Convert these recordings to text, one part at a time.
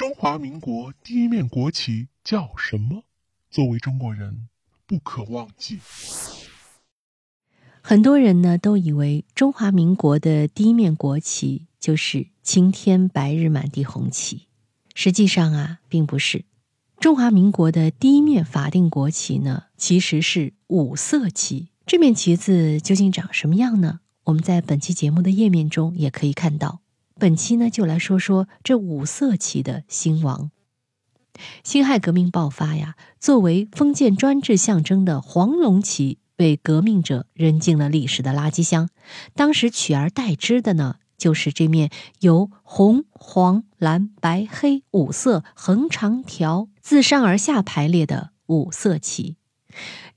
中华民国第一面国旗叫什么？作为中国人，不可忘记。很多人呢都以为中华民国的第一面国旗就是青天白日满地红旗，实际上啊，并不是。中华民国的第一面法定国旗呢，其实是五色旗。这面旗子究竟长什么样呢？我们在本期节目的页面中也可以看到。本期呢，就来说说这五色旗的兴亡。辛亥革命爆发呀，作为封建专制象征的黄龙旗被革命者扔进了历史的垃圾箱。当时取而代之的呢，就是这面由红、黄、蓝、白、黑五色横长条自上而下排列的五色旗。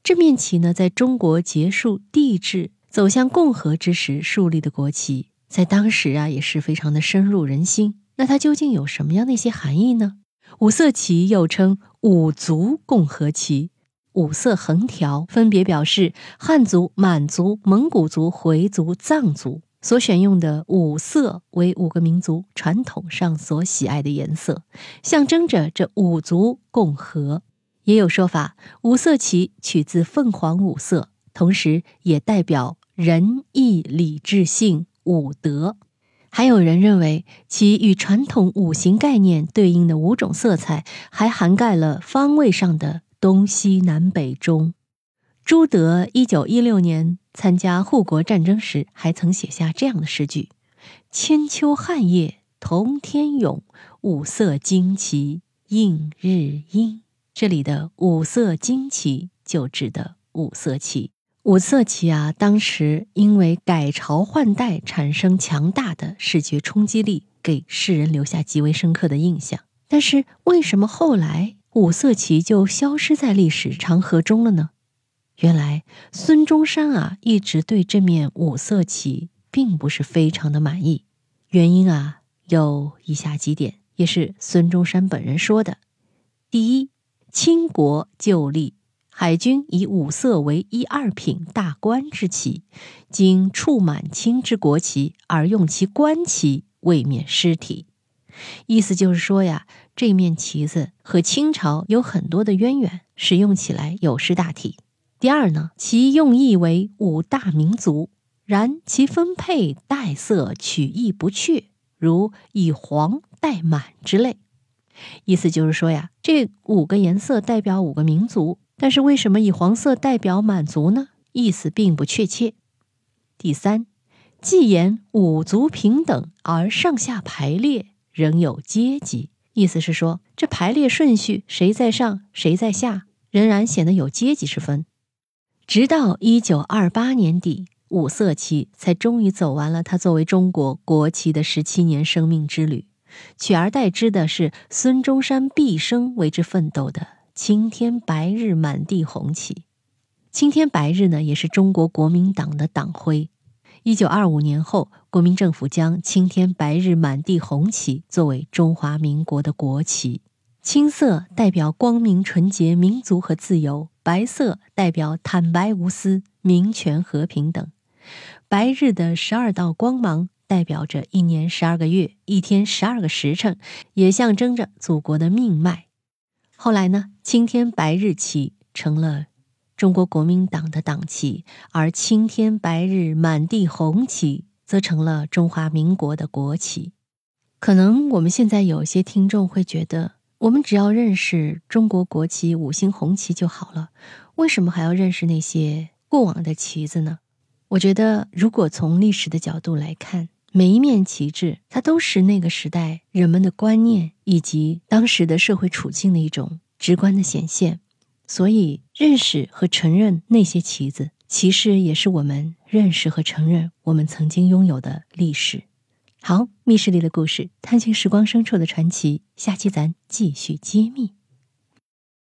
这面旗呢，在中国结束帝制、走向共和之时树立的国旗，在当时啊，也是非常的深入人心。那它究竟有什么样的一些含义呢？五色旗又称五族共和旗，五色横条分别表示汉族、满族、蒙古族、回族、藏族所选用的五色为五个民族传统上所喜爱的颜色，象征着这五族共和。也有说法，五色旗取自凤凰五色，同时也代表仁义礼智信五德。还有人认为，其与传统五行概念对应的五种色彩，还涵盖了方位上的东西南北中。朱德一九一六年参加护国战争时，还曾写下这样的诗句：“千秋汉业同天永，五色旌旗映日阴。”这里的五色旌旗就指的五色旗。五色旗啊，当时因为改朝换代产生强大的视觉冲击力，给世人留下极为深刻的印象。但是，为什么后来五色旗就消失在历史长河中了呢？原来，孙中山啊，一直对这面五色旗并不是非常的满意。原因啊，有以下几点，也是孙中山本人说的：第一，倾国就立。海军以五色为一二品大官之旗，经触满清之国旗而用其官旗，未免失体。意思就是说呀，这面旗子和清朝有很多的渊源，使用起来有失大体。第二呢，其用意为五大民族，然其分配代色取意不确，如以黄代满之类。意思就是说呀，这五个颜色代表五个民族。但是为什么以黄色代表满足呢？意思并不确切。第三，既言五族平等，而上下排列仍有阶级，意思是说这排列顺序谁在上谁在下，仍然显得有阶级之分。直到一九二八年底，五色旗才终于走完了它作为中国国旗的十七年生命之旅，取而代之的是孙中山毕生为之奋斗的。青天白日满地红旗，青天白日呢，也是中国国民党的党徽。一九二五年后，国民政府将青天白日满地红旗作为中华民国的国旗。青色代表光明纯洁、民族和自由；白色代表坦白无私、民权和平等。白日的十二道光芒代表着一年十二个月、一天十二个时辰，也象征着祖国的命脉。后来呢，青天白日旗成了中国国民党的党旗，而青天白日满地红旗则成了中华民国的国旗。可能我们现在有些听众会觉得，我们只要认识中国国旗五星红旗就好了，为什么还要认识那些过往的旗子呢？我觉得，如果从历史的角度来看，每一面旗帜，它都是那个时代人们的观念以及当时的社会处境的一种直观的显现。所以，认识和承认那些旗子，其实也是我们认识和承认我们曾经拥有的历史。好，密室里的故事，探寻时光深处的传奇，下期咱继续揭秘。